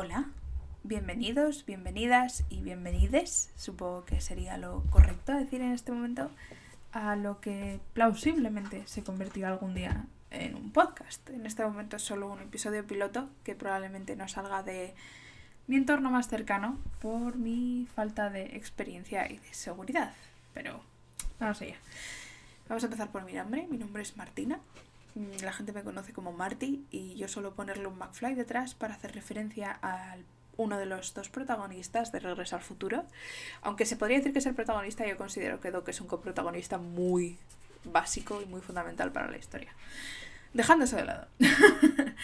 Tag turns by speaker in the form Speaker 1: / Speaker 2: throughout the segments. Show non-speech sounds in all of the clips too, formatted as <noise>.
Speaker 1: Hola, bienvenidos, bienvenidas y bienvenides, supongo que sería lo correcto decir en este momento, a lo que plausiblemente se convertirá algún día en un podcast. En este momento es solo un episodio piloto que probablemente no salga de mi entorno más cercano por mi falta de experiencia y de seguridad. Pero vamos allá. Vamos a empezar por mi nombre. Mi nombre es Martina. Mm, la gente me conoce como Marty y yo suelo ponerle un McFly detrás para hacer referencia a uno de los dos protagonistas de Regreso al Futuro. Aunque se podría decir que es el protagonista, yo considero que Doc es un coprotagonista muy básico y muy fundamental para la historia. Dejando eso de lado. <laughs>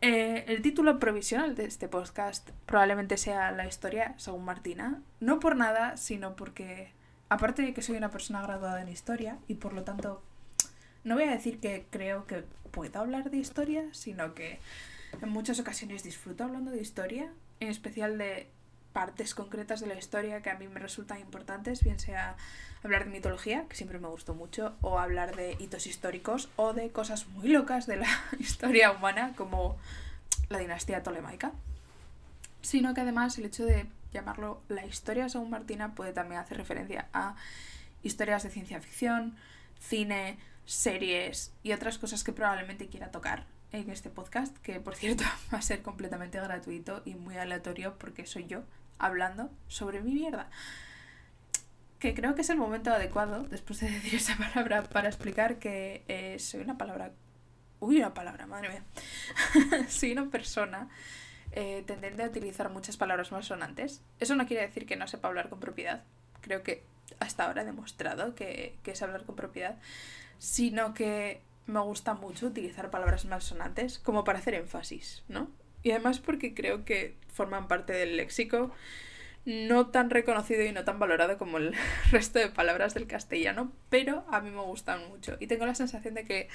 Speaker 1: Eh, el título provisional de este podcast probablemente sea La historia según Martina. No por nada, sino porque, aparte de que soy una persona graduada en historia y por lo tanto no voy a decir que creo que puedo hablar de historia, sino que en muchas ocasiones disfruto hablando de historia, en especial de partes concretas de la historia que a mí me resultan importantes, bien sea hablar de mitología, que siempre me gustó mucho, o hablar de hitos históricos o de cosas muy locas de la <laughs> historia humana, como la dinastía tolemaica. Sino que además el hecho de llamarlo la historia según Martina puede también hacer referencia a historias de ciencia ficción, cine, series y otras cosas que probablemente quiera tocar en este podcast, que por cierto <laughs> va a ser completamente gratuito y muy aleatorio porque soy yo hablando sobre mi mierda. Que creo que es el momento adecuado, después de <laughs> decir esa palabra, para explicar que eh, soy una palabra... Uy, una palabra, madre mía. <laughs> soy una persona eh, tendente a utilizar muchas palabras más sonantes. Eso no quiere decir que no sepa hablar con propiedad. Creo que hasta ahora demostrado que, que es hablar con propiedad sino que me gusta mucho utilizar palabras malsonantes como para hacer énfasis, ¿no? Y además porque creo que forman parte del léxico no tan reconocido y no tan valorado como el <laughs> resto de palabras del castellano, pero a mí me gustan mucho. Y tengo la sensación de que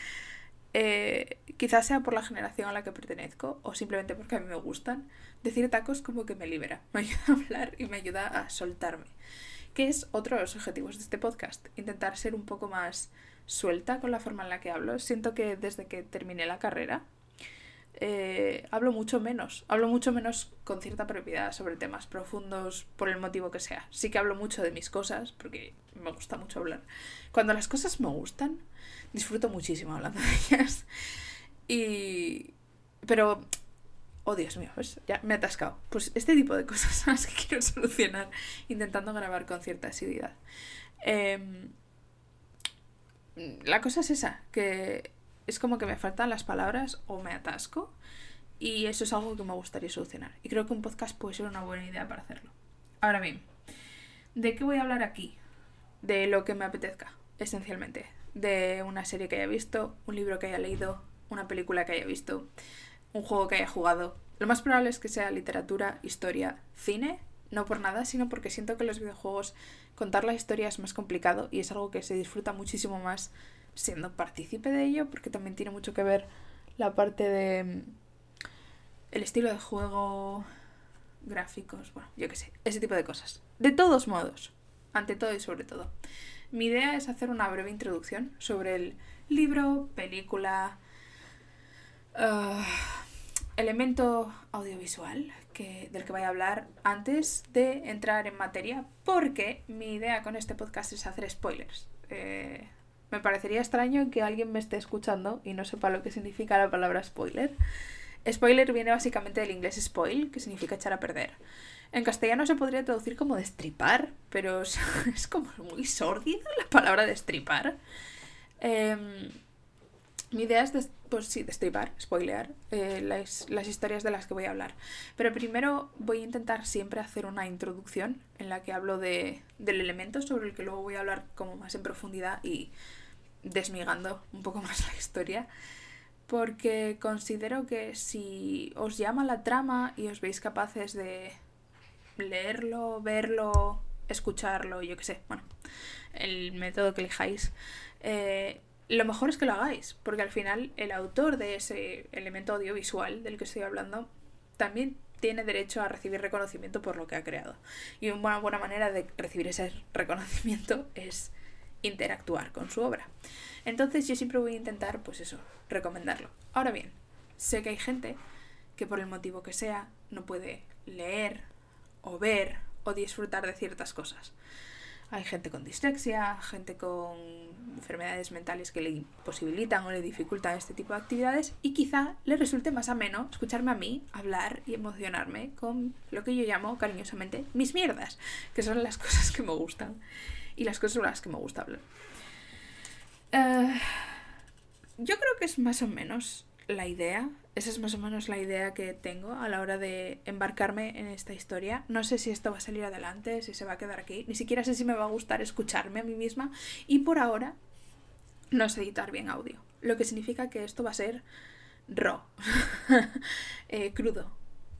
Speaker 1: eh, quizás sea por la generación a la que pertenezco o simplemente porque a mí me gustan, decir tacos como que me libera, <laughs> me ayuda a hablar y me ayuda a soltarme. Que es otro de los objetivos de este podcast, intentar ser un poco más suelta con la forma en la que hablo. Siento que desde que terminé la carrera eh, hablo mucho menos. Hablo mucho menos con cierta propiedad sobre temas profundos por el motivo que sea. Sí que hablo mucho de mis cosas porque me gusta mucho hablar. Cuando las cosas me gustan, disfruto muchísimo hablando de ellas. Y... Pero... Oh, Dios mío, pues ya me he atascado. Pues este tipo de cosas son las que quiero <laughs> solucionar intentando grabar con cierta asiduidad. Eh, la cosa es esa, que es como que me faltan las palabras o me atasco y eso es algo que me gustaría solucionar. Y creo que un podcast puede ser una buena idea para hacerlo. Ahora bien, ¿de qué voy a hablar aquí? De lo que me apetezca, esencialmente. De una serie que haya visto, un libro que haya leído, una película que haya visto, un juego que haya jugado. Lo más probable es que sea literatura, historia, cine no por nada, sino porque siento que los videojuegos contar la historia es más complicado y es algo que se disfruta muchísimo más siendo partícipe de ello, porque también tiene mucho que ver la parte de mm, el estilo de juego, gráficos, bueno, yo qué sé, ese tipo de cosas. De todos modos, ante todo y sobre todo, mi idea es hacer una breve introducción sobre el libro, película, ah, elemento audiovisual del que voy a hablar antes de entrar en materia, porque mi idea con este podcast es hacer spoilers. Eh, me parecería extraño que alguien me esté escuchando y no sepa lo que significa la palabra spoiler. Spoiler viene básicamente del inglés spoil, que significa echar a perder. En castellano se podría traducir como destripar, pero <laughs> es, como muy sórdido la palabra destripar. Eh, mi idea es, pues sí, destripar, spoilear eh, las, las, historias de las que voy a hablar. Pero primero voy a intentar siempre hacer una introducción en la que hablo de, del elemento sobre el que luego voy a hablar como más en profundidad y desmigando un poco <laughs> más la historia. Porque considero que si os llama la trama y os veis capaces de leerlo, verlo, escucharlo, yo qué sé, bueno, el método que elijáis, eh, lo mejor es que lo hagáis, porque al final el autor de ese elemento audiovisual del que estoy hablando también tiene derecho a recibir reconocimiento por lo que ha creado. Y una buena manera de recibir ese reconocimiento es interactuar con su obra. Entonces yo siempre voy a intentar, pues eso, recomendarlo. Ahora bien, sé que hay gente que por el motivo que sea no puede leer o ver o disfrutar de ciertas cosas. Hay gente con dislexia, gente con enfermedades mentales que le imposibilitan o le dificultan este tipo de actividades y quizá le resulte más ameno escucharme a mí hablar y emocionarme con lo que yo llamo cariñosamente mis mierdas, que son las <laughs> cosas que me gustan y las cosas sobre las que me gusta hablar. Eh, yo creo que es más o menos la idea. Esa es más o menos la idea que tengo a la hora de embarcarme en esta historia. No sé si esto va a salir adelante, si se va a quedar aquí. Ni siquiera sé si me va a gustar escucharme a mí misma. Y por ahora no sé editar bien audio. Lo que significa que esto va a ser raw. <laughs> Eh, crudo.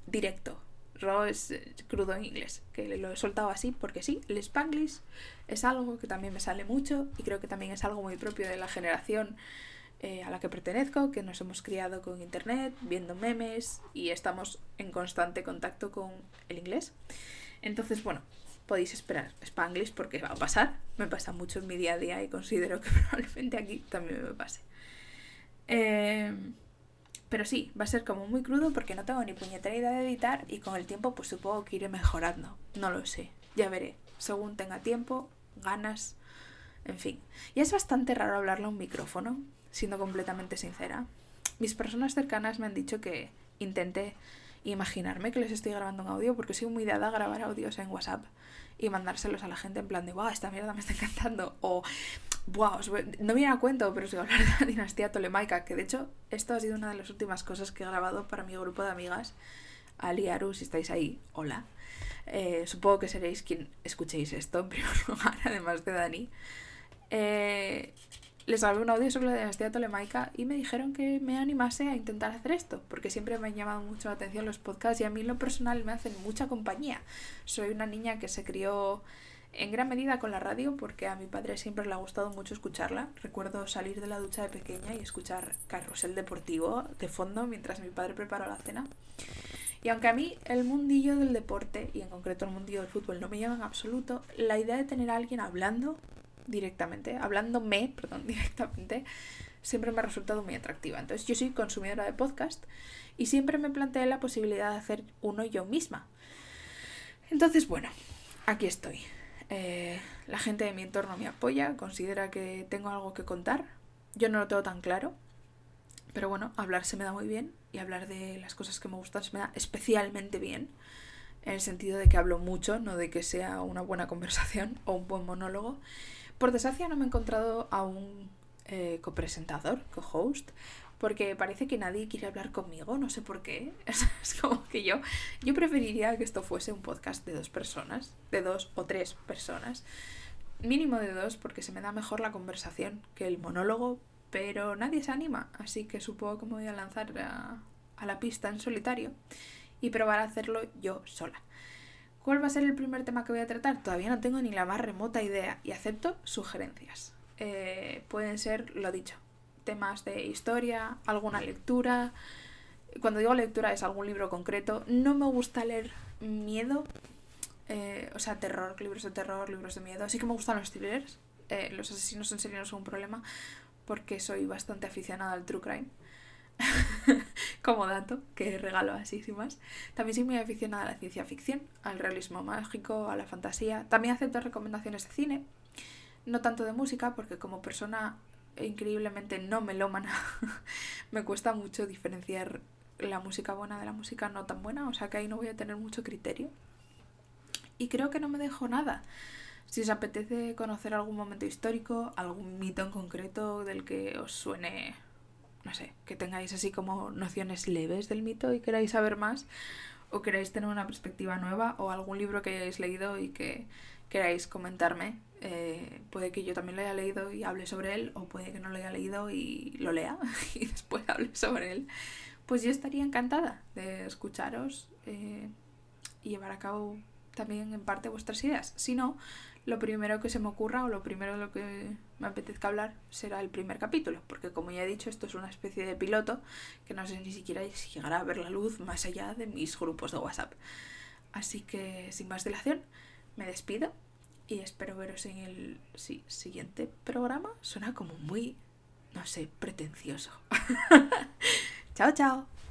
Speaker 1: Directo. Raw es eh, crudo en inglés. Que lo he soltado así porque sí. El spanglish es algo que también me sale mucho y creo que también es algo muy propio de la generación eh, a la que pertenezco, que nos hemos criado con internet, viendo memes y estamos en constante contacto con el inglés. Entonces, bueno, podéis esperar Spanglish porque va a pasar. Me pasa mucho en mi día a día y considero que <laughs> probablemente aquí también me pase. Eh, pero sí, va a ser como muy crudo porque no tengo ni puñetera idea de editar y con el tiempo pues supongo que iré mejorando. No lo sé, ya veré. Según tenga tiempo, ganas, en fin. Y es bastante raro hablarle a un micrófono siendo completamente sincera. Mis personas cercanas me han dicho que intente imaginarme que les estoy grabando un audio porque soy muy dada a grabar audios en WhatsApp y mandárselos a la gente en plan de, wow, esta mierda me está encantando. O, wow, no me a cuento, pero os voy a hablar de la dinastía tolemaica, que de hecho esto ha sido una de las últimas cosas que he grabado para mi grupo de amigas. Ali, Aru, si estáis ahí, hola. Eh, supongo que seréis quien escuchéis esto en primer <laughs> lugar, además de Dani. Eh, les hablé un audio sobre la dinastía tolemaica y me dijeron que me animase a intentar hacer esto, porque siempre me han llamado mucho la atención los podcasts y a mí lo personal me hacen mucha compañía. Soy una niña que se crió en gran medida con la radio porque a mi padre siempre le ha gustado mucho escucharla. Recuerdo salir de la ducha de pequeña y escuchar Carrusel Deportivo de fondo mientras mi padre preparó la cena. Y aunque a mí el mundillo del deporte y en concreto el mundillo del fútbol no me llama en absoluto, la idea de tener a alguien hablando directamente, hablándome, <laughs> perdón, directamente, siempre me ha resultado muy atractiva. Entonces yo soy consumidora de podcast y siempre me planteé la posibilidad de hacer uno yo misma. Entonces, bueno, aquí estoy. Eh, la gente de mi entorno me apoya, considera que tengo algo que contar. Yo no lo tengo tan claro, pero bueno, hablar se me da muy bien y hablar de las cosas que me gustan se me da especialmente bien. En el sentido de que hablo mucho, no de que sea una buena <laughs> conversación o un buen monólogo. Por desgracia no me he encontrado a un eh, copresentador, co-host, porque parece que nadie quiere hablar conmigo, no sé por qué. <laughs> Es, como que yo, yo preferiría que esto fuese un podcast de dos personas, de dos o tres personas. Mínimo de dos, porque se me da mejor la conversación que el monólogo, pero nadie se anima, así que supongo que me voy a lanzar a, a la pista en solitario y probar a hacerlo yo sola. ¿Cuál va a ser el primer tema que voy a tratar? Todavía no tengo ni la más remota idea y acepto sugerencias. Eh, pueden ser, lo dicho, temas de historia, alguna lectura. Cuando digo lectura es algún libro concreto. No me gusta leer miedo, eh, o sea, terror, libros de terror, libros de miedo. Sí que me gustan los thrillers. Eh, los asesinos en serie no son un problema porque soy bastante aficionada al true crime. <laughs> <laughs> como dato, que regalo así sin más. También soy muy aficionada a la ciencia ficción, al realismo mágico, a la fantasía. También acepto recomendaciones de cine, no tanto de música, porque como persona increíblemente no melómana, <laughs> me cuesta mucho diferenciar la música buena de la música no tan buena, o sea que ahí no voy a tener mucho criterio. Y creo que no me dejo nada. Si os apetece conocer algún momento histórico, algún mito en concreto del que os suene no sé, que tengáis así como nociones leves del mito y queráis saber más, o queráis tener una perspectiva nueva, o algún libro que hayáis leído y que queráis comentarme. Eh, puede que yo también lo haya leído y hable sobre él, o puede que no lo haya leído y lo lea <laughs> y después hable sobre él. Pues yo estaría encantada de escucharos eh, y llevar a cabo también en parte vuestras ideas. Si no, lo primero que se me ocurra o lo primero de lo que me apetezca hablar será el primer capítulo, porque como ya he dicho, esto es una especie de piloto que no sé ni siquiera si llegará a ver la luz más allá de mis grupos de WhatsApp. Así que, sin más dilación, me despido y espero veros en el siguiente programa. Suena como muy, no sé, pretencioso. <laughs> chao, chao.